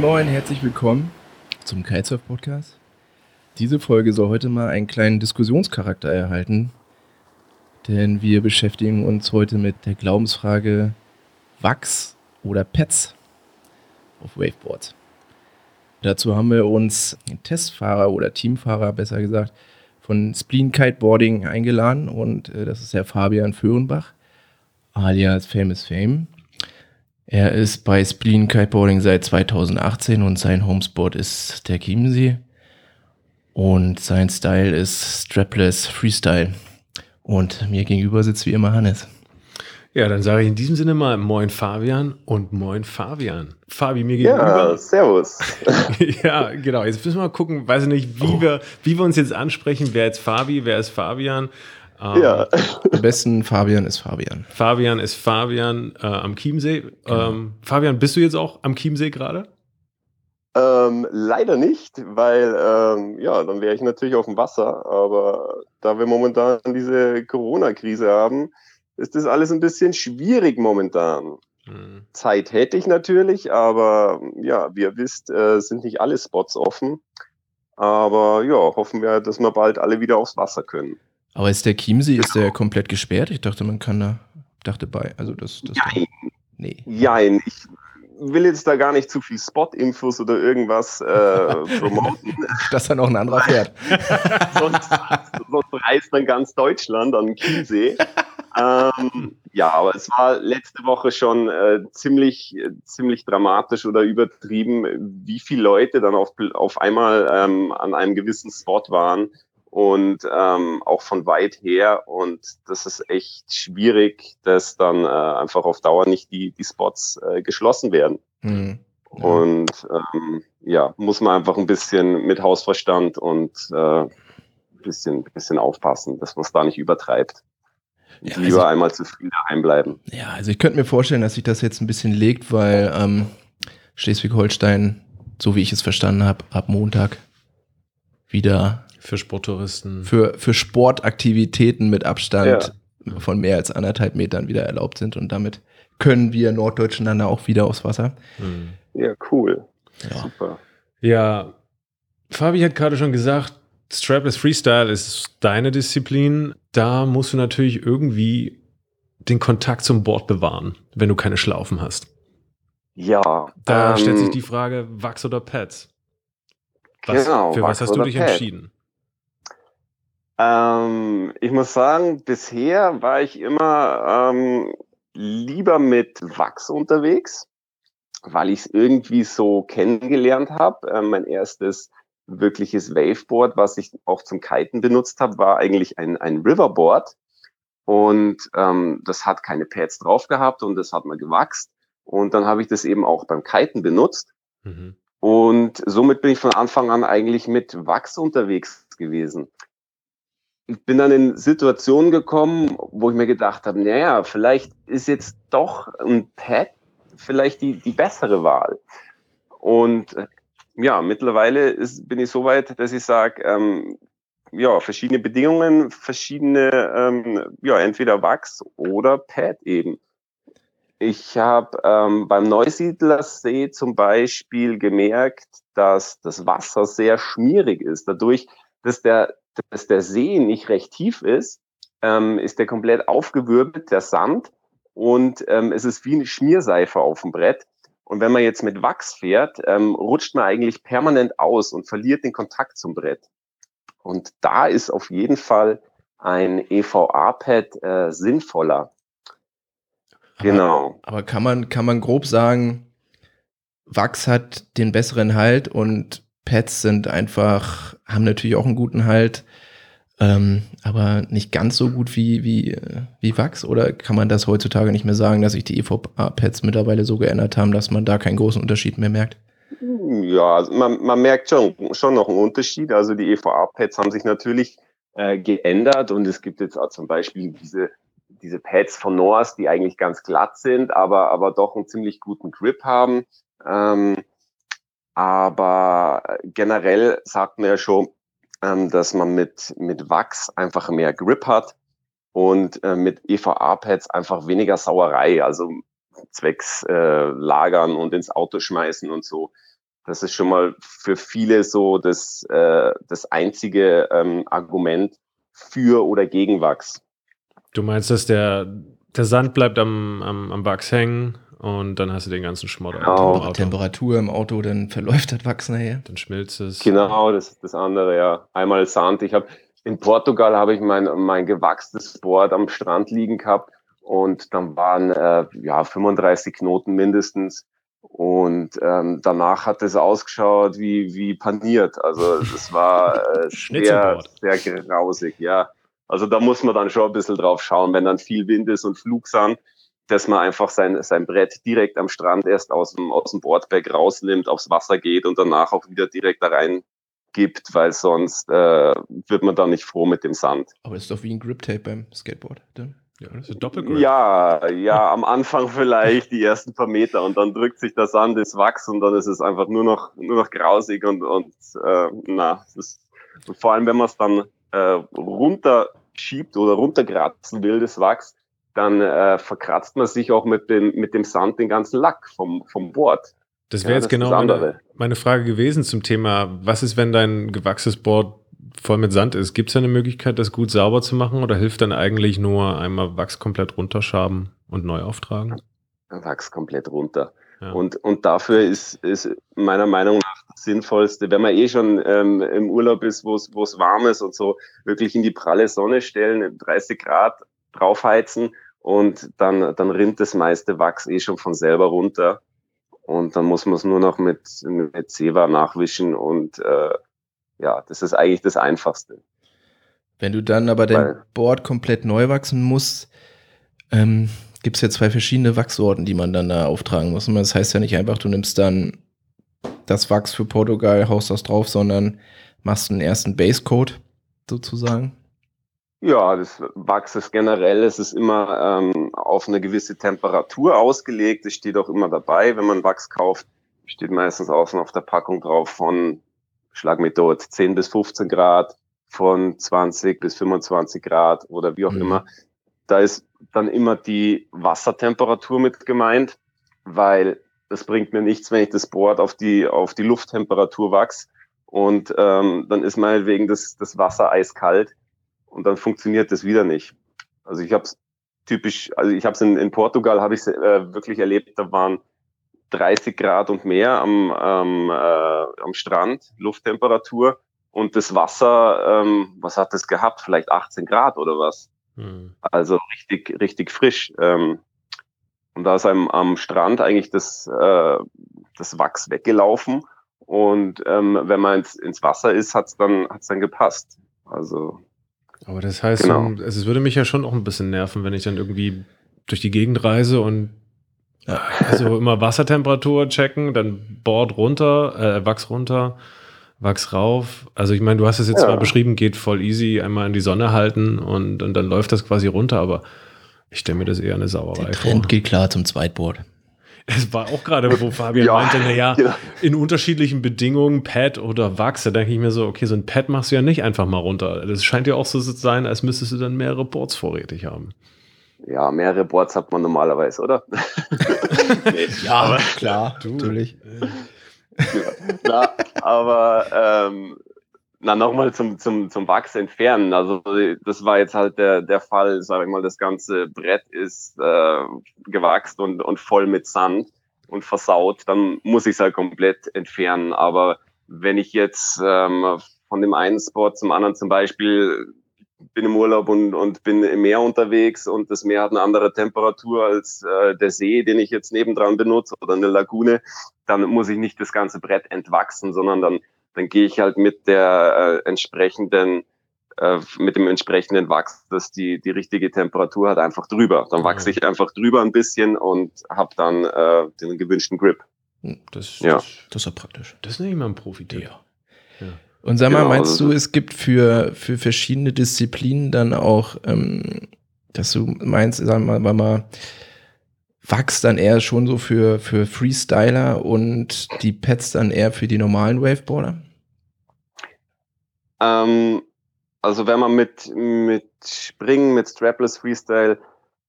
Moin herzlich willkommen zum Kitesurf Podcast. Diese Folge soll heute mal einen kleinen Diskussionscharakter erhalten, denn wir beschäftigen uns heute mit der Glaubensfrage Wachs oder Pets auf Waveboards. Dazu haben wir uns Testfahrer oder Teamfahrer, besser gesagt, von Spleen Kiteboarding eingeladen und äh, das ist der Fabian Föhrenbach, alias Famous Fame. Er ist bei Spleen Kiteboarding seit 2018 und sein Homesport ist der Chiemsee. Und sein Style ist Strapless Freestyle. Und mir gegenüber sitzt wie immer Hannes. Ja, dann sage ich in diesem Sinne mal Moin Fabian und Moin Fabian. Fabi, mir gegenüber. Ja, servus. ja, genau. Jetzt müssen wir mal gucken, weiß ich nicht, wie, oh. wir, wie wir uns jetzt ansprechen. Wer ist Fabi, wer ist Fabian? Ähm, ja. Am besten Fabian ist Fabian. Fabian ist Fabian äh, am Chiemsee. Genau. Ähm, Fabian, bist du jetzt auch am Chiemsee gerade? Ähm, leider nicht, weil ähm, ja, dann wäre ich natürlich auf dem Wasser. Aber da wir momentan diese Corona-Krise haben, ist das alles ein bisschen schwierig momentan. Hm. Zeit hätte ich natürlich, aber ja, wie ihr wisst, äh, sind nicht alle Spots offen. Aber ja, hoffen wir, dass wir bald alle wieder aufs Wasser können. Aber ist der Chiemsee, ist der komplett gesperrt? Ich dachte, man kann da, dachte bei, also das, das Jein. Nee. Jein. Ich will jetzt da gar nicht zu viel Spot-Infos oder irgendwas äh, promoten. Dass dann auch ein anderer fährt. sonst, sonst reist dann ganz Deutschland an den Chiemsee. ähm, ja, aber es war letzte Woche schon äh, ziemlich, ziemlich dramatisch oder übertrieben, wie viele Leute dann auf, auf einmal ähm, an einem gewissen Spot waren und ähm, auch von weit her. Und das ist echt schwierig, dass dann äh, einfach auf Dauer nicht die, die Spots äh, geschlossen werden. Mhm. Ja. Und ähm, ja, muss man einfach ein bisschen mit Hausverstand und äh, bisschen, bisschen aufpassen, dass man es da nicht übertreibt. Ja, lieber also, einmal zu viel daheim bleiben. Ja, also ich könnte mir vorstellen, dass sich das jetzt ein bisschen legt, weil ähm, Schleswig-Holstein, so wie ich es verstanden habe, ab Montag wieder für Sporttouristen. Für, für Sportaktivitäten mit Abstand ja. von mehr als anderthalb Metern wieder erlaubt sind. Und damit können wir Norddeutschen dann auch wieder aufs Wasser. Hm. Ja, cool. Ja. Super. Ja, Fabi hat gerade schon gesagt, Strapless Freestyle ist deine Disziplin. Da musst du natürlich irgendwie den Kontakt zum Board bewahren, wenn du keine Schlaufen hast. Ja. Da ähm, stellt sich die Frage, Wachs oder Pads? Was, genau, für was hast du dich Pad. entschieden? Ähm, ich muss sagen, bisher war ich immer ähm, lieber mit Wachs unterwegs, weil ich es irgendwie so kennengelernt habe. Ähm, mein erstes wirkliches Waveboard, was ich auch zum Kiten benutzt habe, war eigentlich ein, ein Riverboard. Und ähm, das hat keine Pads drauf gehabt und das hat mal gewachst. Und dann habe ich das eben auch beim Kiten benutzt. Mhm. Und somit bin ich von Anfang an eigentlich mit Wachs unterwegs gewesen bin dann in Situationen gekommen, wo ich mir gedacht habe, naja, vielleicht ist jetzt doch ein Pad vielleicht die, die bessere Wahl. Und äh, ja, mittlerweile ist, bin ich so weit, dass ich sage, ähm, ja, verschiedene Bedingungen, verschiedene, ähm, ja, entweder Wachs oder Pad eben. Ich habe ähm, beim Neusiedlersee zum Beispiel gemerkt, dass das Wasser sehr schmierig ist. Dadurch, dass der dass der See nicht recht tief ist, ähm, ist der komplett aufgewirbelt, der Sand, und ähm, es ist wie eine Schmierseife auf dem Brett. Und wenn man jetzt mit Wachs fährt, ähm, rutscht man eigentlich permanent aus und verliert den Kontakt zum Brett. Und da ist auf jeden Fall ein EVA-Pad äh, sinnvoller. Aber, genau. Aber kann man, kann man grob sagen, Wachs hat den besseren Halt und Pads sind einfach, haben natürlich auch einen guten Halt, ähm, aber nicht ganz so gut wie, wie, wie Wachs? Oder kann man das heutzutage nicht mehr sagen, dass sich die EVA-Pads mittlerweile so geändert haben, dass man da keinen großen Unterschied mehr merkt? Ja, also man, man merkt schon, schon noch einen Unterschied. Also die EVA-Pads haben sich natürlich äh, geändert und es gibt jetzt auch zum Beispiel diese, diese Pads von Noahs, die eigentlich ganz glatt sind, aber, aber doch einen ziemlich guten Grip haben. Ähm, aber generell sagt man ja schon, ähm, dass man mit, mit Wachs einfach mehr Grip hat und äh, mit EVA-Pads einfach weniger Sauerei, also zwecks äh, Lagern und ins Auto schmeißen und so. Das ist schon mal für viele so das, äh, das einzige ähm, Argument für oder gegen Wachs. Du meinst, dass der, der Sand bleibt am, am, am Wachs hängen und dann hast du den ganzen Schmodder. Genau. Temperatur im Auto, dann verläuft das Wachs nachher. Dann schmilzt es. Genau, das ist das andere, ja. Einmal Sand. Ich habe in Portugal habe ich mein, mein gewachstes Board am Strand liegen gehabt und dann waren äh, ja 35 Knoten mindestens. Und ähm, danach hat es ausgeschaut wie, wie paniert. Also es war äh, sehr, sehr grausig, ja. Also da muss man dann schon ein bisschen drauf schauen, wenn dann viel Wind ist und Flugsand, dass man einfach sein, sein Brett direkt am Strand erst aus dem, aus dem Boardback rausnimmt, aufs Wasser geht und danach auch wieder direkt da rein gibt, weil sonst äh, wird man da nicht froh mit dem Sand. Aber das ist doch wie ein Grip Tape beim Skateboard. Dann. Ja, das ist Doppelgrip. Ja, ja, am Anfang vielleicht die ersten paar Meter und dann drückt sich der Sand ins Wachs und dann ist es einfach nur noch, nur noch grausig und, und äh, na, ist, vor allem wenn man es dann äh, runterschiebt oder runterkratzen will, das Wachs, dann äh, verkratzt man sich auch mit, den, mit dem Sand den ganzen Lack vom, vom Board. Das wäre ja, jetzt genau meine, meine, Frage gewesen zum Thema, was ist, wenn dein gewachsenes Board voll mit Sand ist? Gibt es eine Möglichkeit, das gut sauber zu machen oder hilft dann eigentlich nur einmal Wachs komplett runterschaben und neu auftragen? Wachs komplett runter. Ja. Und, und dafür ist, ist meiner Meinung nach das Sinnvollste, wenn man eh schon ähm, im Urlaub ist, wo es warm ist und so, wirklich in die pralle Sonne stellen, 30 Grad draufheizen und dann, dann rinnt das meiste Wachs eh schon von selber runter. Und dann muss man es nur noch mit, mit Seva nachwischen und äh, ja, das ist eigentlich das Einfachste. Wenn du dann aber dein Weil, Board komplett neu wachsen musst, ähm, gibt es ja zwei verschiedene Wachsorten, die man dann da auftragen muss. Und das heißt ja nicht einfach, du nimmst dann das Wachs für Portugal, haust das drauf, sondern machst einen ersten Basecode sozusagen. Ja, das Wachs ist generell, es ist immer ähm, auf eine gewisse Temperatur ausgelegt. Es steht auch immer dabei, wenn man Wachs kauft, steht meistens außen auf der Packung drauf von, schlag mit dort, 10 bis 15 Grad, von 20 bis 25 Grad oder wie auch mhm. immer. Da ist dann immer die Wassertemperatur mit gemeint, weil das bringt mir nichts, wenn ich das Board auf die, auf die Lufttemperatur wachs und ähm, dann ist meinetwegen das, das Wasser eiskalt und dann funktioniert das wieder nicht. Also ich habe es typisch, also ich habe es in, in Portugal habe ich äh, wirklich erlebt, da waren 30 Grad und mehr am, ähm, äh, am Strand, Lufttemperatur und das Wasser, ähm, was hat das gehabt? Vielleicht 18 Grad oder was? Hm. Also richtig, richtig frisch. Ähm, und da ist einem am Strand eigentlich das, äh, das Wachs weggelaufen. Und ähm, wenn man ins, ins Wasser ist, hat's dann, hat's dann gepasst. Also aber das heißt, genau. also es würde mich ja schon auch ein bisschen nerven, wenn ich dann irgendwie durch die Gegend reise und also immer Wassertemperatur checken, dann Board runter, äh, Wachs runter, Wachs rauf. Also ich meine, du hast es jetzt ja. zwar beschrieben, geht voll easy, einmal in die Sonne halten und, und dann läuft das quasi runter, aber ich stelle mir das eher eine Sauerei Der Trend vor. geht klar zum Zweitboard. Es war auch gerade, wo Fabian ja, meinte, naja, ja. in unterschiedlichen Bedingungen, Pad oder Wachs, da denke ich mir so, okay, so ein Pad machst du ja nicht einfach mal runter. Das scheint ja auch so zu sein, als müsstest du dann mehrere Boards vorrätig haben. Ja, mehrere Boards hat man normalerweise, oder? nee, ja, aber, klar, du, natürlich. ja, na, aber ähm, na, nochmal zum, zum, zum Wachs entfernen. Also das war jetzt halt der, der Fall, sag ich mal, das ganze Brett ist äh, gewachst und, und voll mit Sand und versaut, dann muss ich es halt komplett entfernen. Aber wenn ich jetzt ähm, von dem einen Spot zum anderen zum Beispiel bin im Urlaub und, und bin im Meer unterwegs und das Meer hat eine andere Temperatur als äh, der See, den ich jetzt nebendran benutze oder eine Lagune, dann muss ich nicht das ganze Brett entwachsen, sondern dann dann gehe ich halt mit der äh, entsprechenden äh, mit dem entsprechenden Wachs, dass die die richtige Temperatur hat, einfach drüber. Dann wachse ich einfach drüber ein bisschen und habe dann äh, den gewünschten Grip. Hm, das, ja. das, das ist ja praktisch. Das nehme ich mal ein profi ja. ja. Und sag mal, genau, meinst also, du, es gibt für, für verschiedene Disziplinen dann auch, ähm, dass du meinst, sagen wir mal, mal Wachs dann eher schon so für, für Freestyler und die Pads dann eher für die normalen Waveboarder? Ähm, also wenn man mit, mit Springen, mit Strapless Freestyle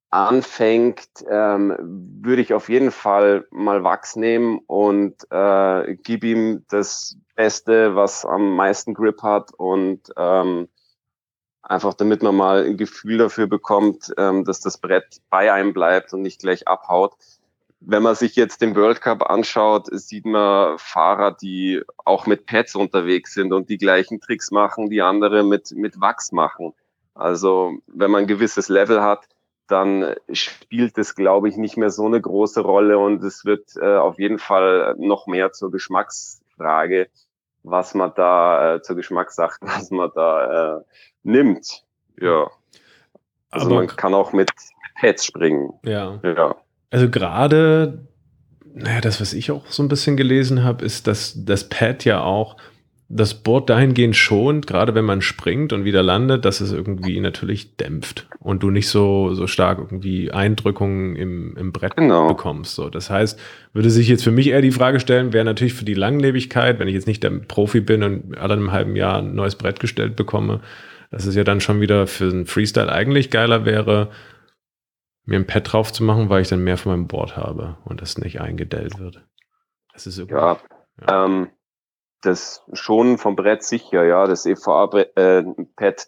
anfängt, ähm, würde ich auf jeden Fall mal Wachs nehmen und äh, gib ihm das Beste, was am meisten Grip hat und ähm, einfach damit man mal ein Gefühl dafür bekommt, ähm, dass das Brett bei einem bleibt und nicht gleich abhaut. Wenn man sich jetzt den World Cup anschaut, sieht man Fahrer, die auch mit Pads unterwegs sind und die gleichen Tricks machen, die andere mit, mit Wachs machen. Also wenn man ein gewisses Level hat, dann spielt es, glaube ich, nicht mehr so eine große Rolle und es wird äh, auf jeden Fall noch mehr zur Geschmacksfrage, was man da äh, zur Geschmackssache, was man da äh, nimmt. Ja. Also Aber man kann auch mit Pads springen. Ja. ja. Also gerade, naja, das, was ich auch so ein bisschen gelesen habe, ist, dass das Pad ja auch das Board dahingehend schont, gerade wenn man springt und wieder landet, dass es irgendwie natürlich dämpft und du nicht so, so stark irgendwie Eindrückungen im, im Brett genau. bekommst. So, das heißt, würde sich jetzt für mich eher die Frage stellen, wäre natürlich für die Langlebigkeit, wenn ich jetzt nicht der Profi bin und alle einem halben Jahr ein neues Brett gestellt bekomme, dass es ja dann schon wieder für einen Freestyle eigentlich geiler wäre, mir ein Pad drauf zu machen, weil ich dann mehr von meinem Board habe und das nicht eingedellt wird. Das ist irgendwie, ja, ja. Ähm, das schon vom Brett sicher, ja. Das EVA-Pad, äh,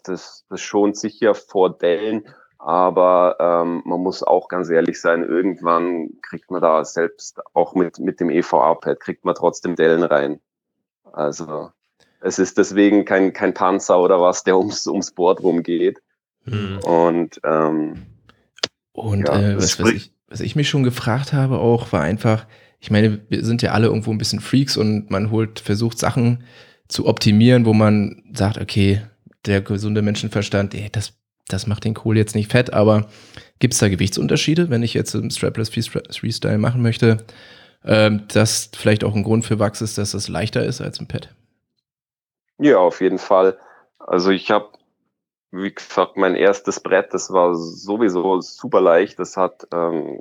das, das schont sicher vor Dellen. Aber ähm, man muss auch ganz ehrlich sein, irgendwann kriegt man da selbst, auch mit, mit dem EVA-Pad, kriegt man trotzdem Dellen rein. Also es ist deswegen kein, kein Panzer oder was, der ums, ums Board rumgeht. Mhm. Und, ähm, und ja, äh, was, was, ich, was ich mich schon gefragt habe auch, war einfach, ich meine, wir sind ja alle irgendwo ein bisschen Freaks und man holt, versucht Sachen zu optimieren, wo man sagt, okay, der gesunde Menschenverstand, ey, das, das macht den Kohl jetzt nicht fett, aber gibt es da Gewichtsunterschiede, wenn ich jetzt im Strapless Freestyle machen möchte, ähm, das vielleicht auch ein Grund für Wachs ist, dass es leichter ist als ein Pad? Ja, auf jeden Fall. Also ich habe, wie gesagt, mein erstes Brett, das war sowieso super leicht. Das hat ähm,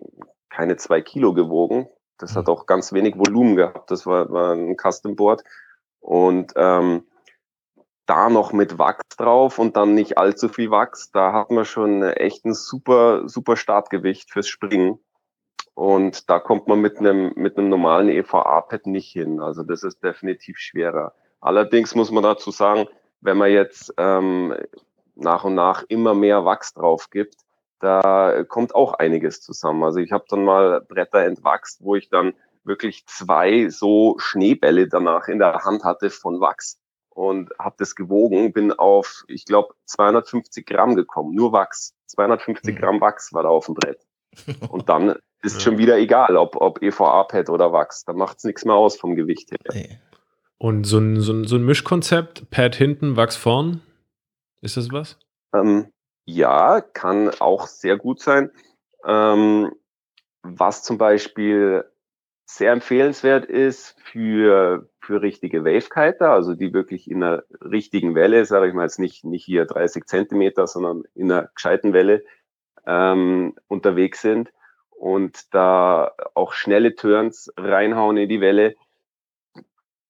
keine zwei Kilo gewogen. Das hat mhm. auch ganz wenig Volumen gehabt. Das war, war ein Custom Board. Und ähm, da noch mit Wachs drauf und dann nicht allzu viel Wachs, da hat man schon echt ein super, super Startgewicht fürs Springen. Und da kommt man mit einem, mit einem normalen EVA-Pad nicht hin. Also das ist definitiv schwerer. Allerdings muss man dazu sagen, wenn man jetzt ähm, nach und nach immer mehr Wachs drauf gibt, da kommt auch einiges zusammen. Also ich habe dann mal Bretter entwachst, wo ich dann wirklich zwei so Schneebälle danach in der Hand hatte von Wachs und habe das gewogen, bin auf, ich glaube, 250 Gramm gekommen, nur Wachs. 250 mhm. Gramm Wachs war da auf dem Brett. Und dann ist ja. schon wieder egal, ob, ob EVA-Pad oder Wachs. Da macht es nichts mehr aus vom Gewicht her. Und so ein, so ein, so ein Mischkonzept, Pad hinten, Wachs vorn, ist das was? Ähm, ja, kann auch sehr gut sein. Ähm, was zum Beispiel sehr empfehlenswert ist für, für richtige Wavekiter, also die wirklich in einer richtigen Welle, sage ich mal jetzt nicht, nicht hier 30 Zentimeter, sondern in einer gescheiten Welle ähm, unterwegs sind und da auch schnelle Turns reinhauen in die Welle,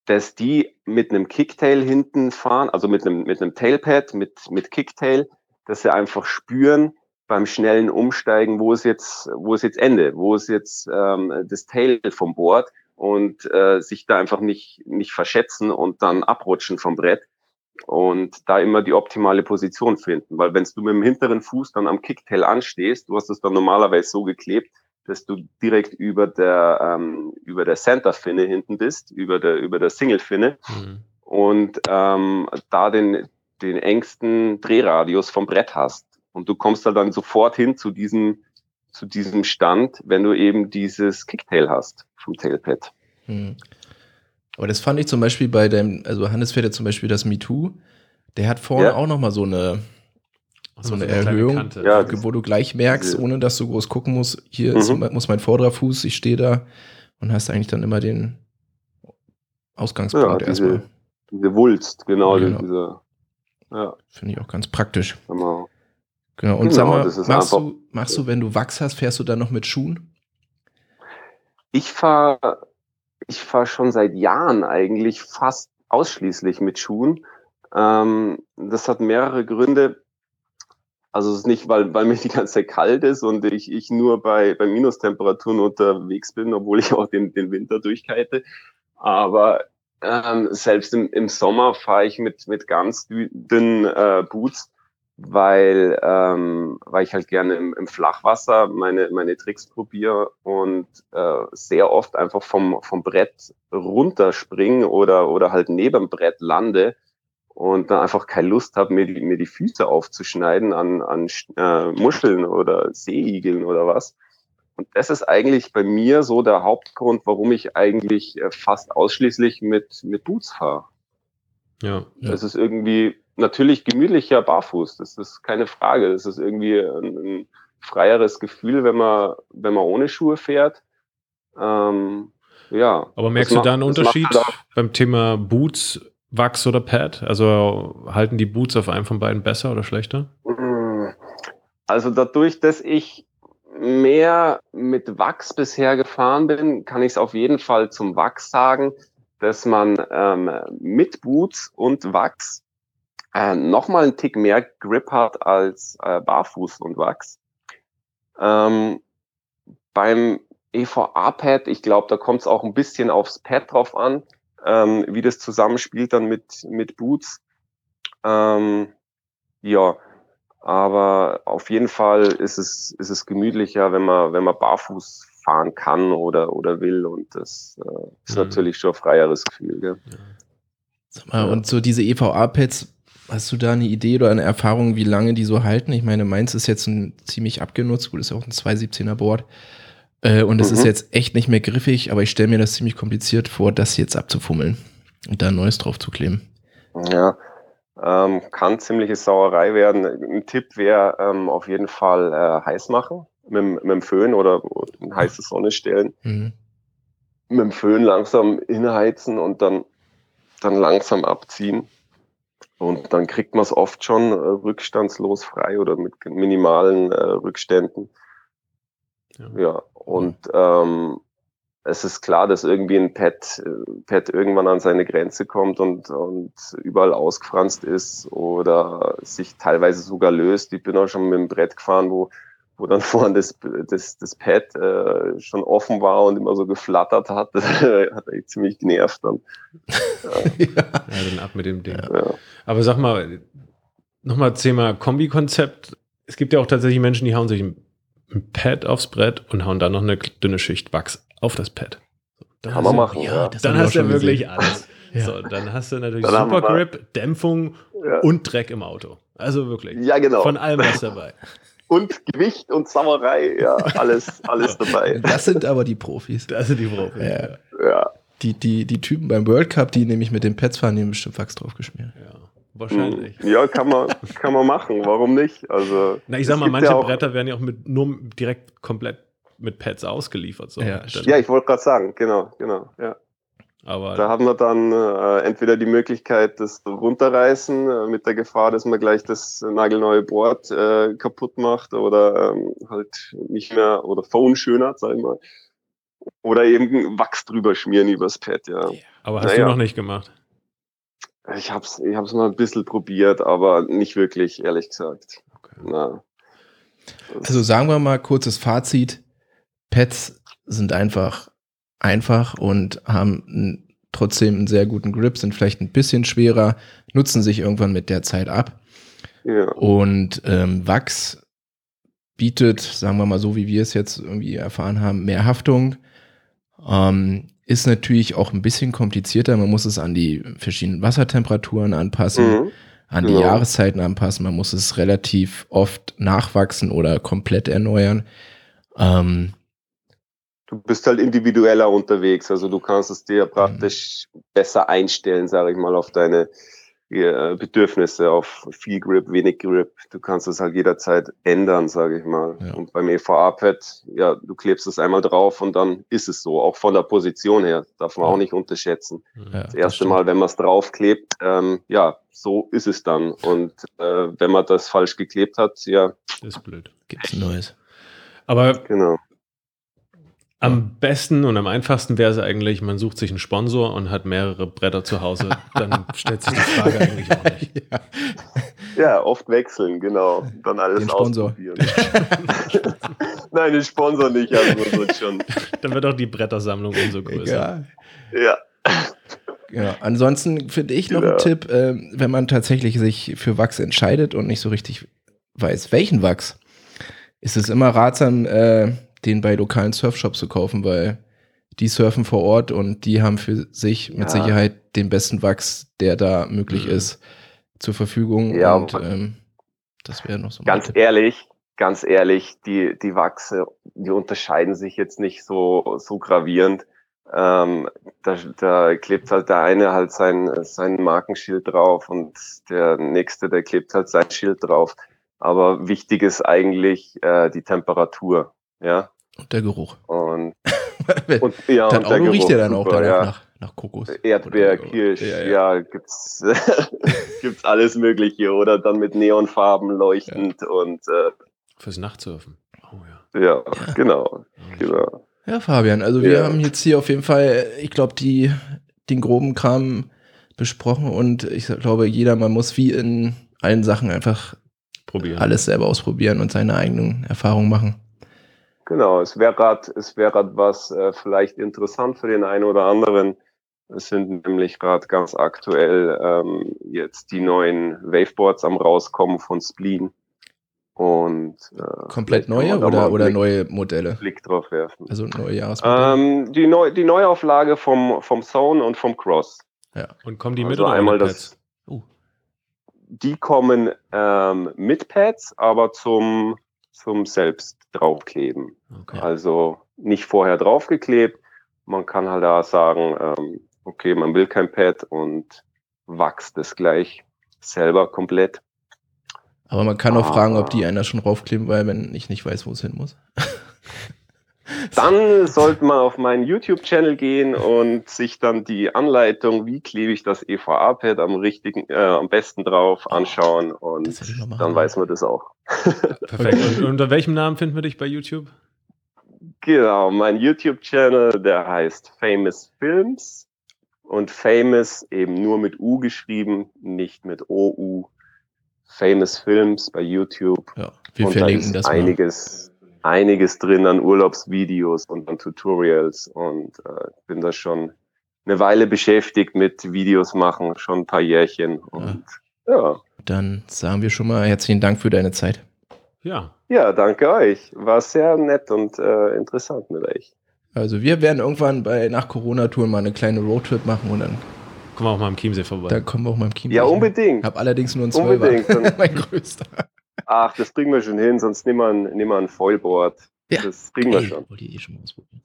dass die mit einem Kicktail hinten fahren, also mit einem, mit einem Tailpad, mit, mit Kicktail, dass sie einfach spüren beim schnellen Umsteigen, wo ist jetzt, wo ist jetzt Ende, wo ist jetzt ähm, das Tail vom Board und äh, sich da einfach nicht, nicht verschätzen und dann abrutschen vom Brett und da immer die optimale Position finden. Weil wenn du mit dem hinteren Fuß dann am Kicktail anstehst, du hast es dann normalerweise so geklebt, dass du direkt über der ähm, über der Center-Finne hinten bist, über der über der Single-Finne mhm. und ähm, da den den engsten Drehradius vom Brett hast. Und du kommst halt dann sofort hin zu diesem, zu diesem Stand, wenn du eben dieses Kicktail hast vom Tailpad. Hm. Aber das fand ich zum Beispiel bei dem, also Hannes fährt ja zum Beispiel das MeToo, der hat vorne ja. auch nochmal so eine, so eine, eine Erhöhung, ja, wo du gleich merkst, ohne dass du groß gucken musst, hier mhm. ist, muss mein vorderer Fuß, ich stehe da und hast eigentlich dann immer den Ausgangspunkt ja, diese, erstmal. Diese Wulst, genau, genau. diese ja. Finde ich auch ganz praktisch. Genau. Genau. Und genau, sag mal, machst du, machst du, wenn du Wachs hast, fährst du dann noch mit Schuhen? Ich fahre ich fahr schon seit Jahren eigentlich fast ausschließlich mit Schuhen. Ähm, das hat mehrere Gründe. Also es ist nicht, weil, weil mir die ganze Zeit kalt ist und ich, ich nur bei, bei Minustemperaturen unterwegs bin, obwohl ich auch den, den Winter durchkite. Aber ähm, selbst im, im Sommer fahre ich mit, mit ganz dünnen äh, Boots, weil, ähm, weil ich halt gerne im, im Flachwasser meine, meine Tricks probiere und äh, sehr oft einfach vom, vom Brett runterspringe oder, oder halt neben dem Brett lande und dann einfach keine Lust habe, mir die, mir die Füße aufzuschneiden an, an äh, Muscheln oder Seeigeln oder was. Und das ist eigentlich bei mir so der Hauptgrund, warum ich eigentlich äh, fast ausschließlich mit, mit Boots fahre. Ja. Das ist irgendwie natürlich gemütlicher barfuß. Das ist keine Frage. Das ist irgendwie ein, ein freieres Gefühl, wenn man, wenn man ohne Schuhe fährt. Ähm, ja. Aber merkst du macht, da einen Unterschied beim Thema Boots Wachs oder Pad? Also halten die Boots auf einem von beiden besser oder schlechter? Mm. Also dadurch, dass ich mehr mit Wachs bisher gefahren bin, kann ich es auf jeden Fall zum Wachs sagen, dass man ähm, mit Boots und Wachs äh, nochmal einen Tick mehr Grip hat als äh, Barfuß und Wachs. Ähm, beim EVA-Pad, ich glaube, da kommt es auch ein bisschen aufs Pad drauf an ähm, wie das zusammenspielt dann mit, mit Boots. Ähm, ja, aber auf jeden Fall ist es, ist es gemütlicher, wenn man, wenn man barfuß fahren kann oder, oder will. Und das äh, ist mhm. natürlich schon ein freieres Gefühl. Gell? Ja. Sag mal, ja. Und so diese EVA-Pads, hast du da eine Idee oder eine Erfahrung, wie lange die so halten? Ich meine, meins ist jetzt ein ziemlich abgenutzt, gut, ist auch ein 217er Board. Äh, und es mhm. ist jetzt echt nicht mehr griffig, aber ich stelle mir das ziemlich kompliziert vor, das jetzt abzufummeln und da ein neues drauf zu kleben. Ja, ähm, kann ziemliche Sauerei werden. Ein Tipp wäre ähm, auf jeden Fall äh, heiß machen mit, mit dem Föhn oder in heiße Sonne stellen. Mhm. Mit dem Föhn langsam inheizen und dann, dann langsam abziehen. Und dann kriegt man es oft schon äh, rückstandslos frei oder mit minimalen äh, Rückständen. Ja. ja. Und ähm, es ist klar, dass irgendwie ein Pet, Pet irgendwann an seine Grenze kommt und, und überall ausgefranst ist oder sich teilweise sogar löst. Ich bin auch schon mit dem Brett gefahren, wo, wo dann vorne das, das, das Pad äh, schon offen war und immer so geflattert hat. Das hat eigentlich ziemlich genervt dann. ja. ja, dann ab mit dem Ding. Ja. Aber sag mal, nochmal Thema Kombi-Konzept. Es gibt ja auch tatsächlich Menschen, die hauen sich ein ein Pad aufs Brett und hauen dann noch eine dünne Schicht Wachs auf das Pad. Dann Kann man machen. Ja, dann hast du wirklich gesehen. alles. ja. So, dann hast du natürlich dann Super Grip, Dämpfung ja. und Dreck im Auto. Also wirklich. Ja, genau. Von allem was dabei. Und Gewicht und Sauerei, ja, alles, alles dabei. Das sind aber die Profis. Das sind die Profis. Ja. ja. Die, die, die Typen beim World Cup, die nämlich mit den Pads fahren, die haben bestimmt Wachs drauf geschmiert. Ja. Wahrscheinlich. Hm. Ja, kann man, kann man machen. Warum nicht? Also, Na, ich sag mal, manche ja Bretter werden ja auch mit, nur direkt komplett mit Pads ausgeliefert. So. Ja, ja, ich wollte gerade sagen, genau, genau, ja. Aber da haben wir dann äh, entweder die Möglichkeit, das runterreißen, äh, mit der Gefahr, dass man gleich das nagelneue Board äh, kaputt macht oder ähm, halt nicht mehr oder verunschönert, sag ich mal. Oder eben Wachs drüber schmieren übers Pad, ja. Aber hast naja. du noch nicht gemacht? Ich habe es ich hab's mal ein bisschen probiert, aber nicht wirklich, ehrlich gesagt. Okay. Na. Also sagen wir mal kurzes Fazit. Pets sind einfach einfach und haben trotzdem einen sehr guten Grip, sind vielleicht ein bisschen schwerer, nutzen sich irgendwann mit der Zeit ab. Ja. Und ähm, Wachs bietet, sagen wir mal so, wie wir es jetzt irgendwie erfahren haben, mehr Haftung. Ähm, ist natürlich auch ein bisschen komplizierter. Man muss es an die verschiedenen Wassertemperaturen anpassen, mhm. an die genau. Jahreszeiten anpassen. Man muss es relativ oft nachwachsen oder komplett erneuern. Ähm, du bist halt individueller unterwegs. Also du kannst es dir praktisch mhm. besser einstellen, sage ich mal, auf deine äh, Bedürfnisse auf viel Grip, wenig Grip. Du kannst es halt jederzeit ändern, sage ich mal. Ja. Und beim EVA-Pad, ja, du klebst es einmal drauf und dann ist es so. Auch von der Position her darf man ja. auch nicht unterschätzen. Ja, das erste das Mal, wenn man es draufklebt, ähm, ja, so ist es dann. Und äh, wenn man das falsch geklebt hat, ja. Ist blöd. Gibt's Neues. Aber genau. Am besten und am einfachsten wäre es eigentlich, man sucht sich einen Sponsor und hat mehrere Bretter zu Hause. Dann stellt sich die Frage eigentlich auch nicht. Ja. Ja, oft wechseln, genau. Dann alles Den Sponsor. ausprobieren. Nein, den Sponsor nicht, also man wird schon. Dann wird auch die Brettersammlung umso größer. Ja. Ja. Ja, ansonsten finde ich noch Genau. ein Tipp, äh, wenn man tatsächlich sich für Wachs entscheidet und nicht so richtig weiß, welchen Wachs, ist es immer ratsam, äh, den bei lokalen Surfshops zu kaufen, weil die surfen vor Ort und die haben für sich mit Ja. Sicherheit den besten Wachs, der da möglich Mhm. ist, zur Verfügung. Ja, und ähm, das wäre noch so Ganz ehrlich, ganz ehrlich, die, die Wachse, die unterscheiden sich jetzt nicht so, so gravierend. Ähm, da, da klebt halt der eine halt sein, sein Markenschild drauf und der nächste, der klebt halt sein Schild drauf. Aber wichtig ist eigentlich äh, die Temperatur, ja. Und der Geruch. Und, und ja, das und der Auto riecht ja Geruch, dann auch super, danach ja. nach, nach Kokos. Erdbeer, Oder- Kirsch, Ja, ja, ja. gibt's, gibt's alles Mögliche oder dann mit Neonfarben leuchtend und äh, Fürs Nachtsurfen. Oh ja. ja, genau, genau. Ja, Fabian, also wir haben jetzt hier auf jeden Fall, ich glaube, die den groben Kram besprochen und ich glaube, jeder, man muss wie in allen Sachen einfach Probieren. alles selber ausprobieren und seine eigenen Erfahrungen machen. Genau, es wäre grad, es wäre grad was äh, vielleicht interessant für den einen oder anderen. Es sind nämlich gerade ganz aktuell ähm, jetzt die neuen Waveboards am rauskommen von Spleen und äh, Komplett neue oder, oder Blick, neue Modelle? Blick drauf werfen. Also neue Jahresmodelle. Ähm, die, Neu die Neuauflage vom, vom Zone und vom Cross. Und kommen die mit Also oder einmal ohne das, Pads? Uh, die kommen ähm, mit Pads, aber zum, zum selbst draufkleben. Okay. Also nicht vorher draufgeklebt. Man kann halt da sagen, ähm, okay, man will kein Pad und wachst es gleich selber komplett. aber man kann auch fragen, ob Ah. die einer schon raufkleben, weil wenn ich nicht weiß, wo es hin muss. Dann sollte man auf meinen YouTube-Channel gehen und sich dann die Anleitung, wie klebe ich das EVA-Pad am richtigen, äh, am besten drauf anschauen und dann weiß man das auch. Perfekt. Und unter welchem Namen finden wir dich bei YouTube? Genau, mein YouTube-Channel, der heißt Famous Films und Famous eben nur mit U geschrieben, nicht mit OU. Famous Films bei YouTube. Ja, wir und da verlinken ist das mal. Einiges, drin an Urlaubsvideos und an Tutorials und äh, bin da schon eine Weile beschäftigt mit Videos machen, schon ein paar Jährchen und ja. Dann sagen wir schon mal herzlichen Dank für deine Zeit. Ja. Ja, danke euch. War sehr nett und äh, interessant mit euch. Also wir werden irgendwann bei nach Corona-Touren mal eine kleine Roadtrip machen und dann, Kommen wir auch mal am Chiemsee vorbei. dann kommen wir auch mal im Kino. Ja, Ich unbedingt. habe allerdings nur einen Zwölfer. Mein größter. Ach, das kriegen wir schon hin, sonst nehmen wir ein, nehmen wir ein Foilboard. Ja. Das kriegen wir Ey, schon. Wollt ihr eh schon mal ausprobieren?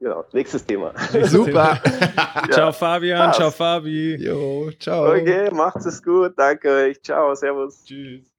Genau. Nächstes Thema. Super. Ciao Fabian, Spaß. ciao Fabi. jo, ciao. Okay, macht's es gut. Danke euch. Ciao, servus. Tschüss.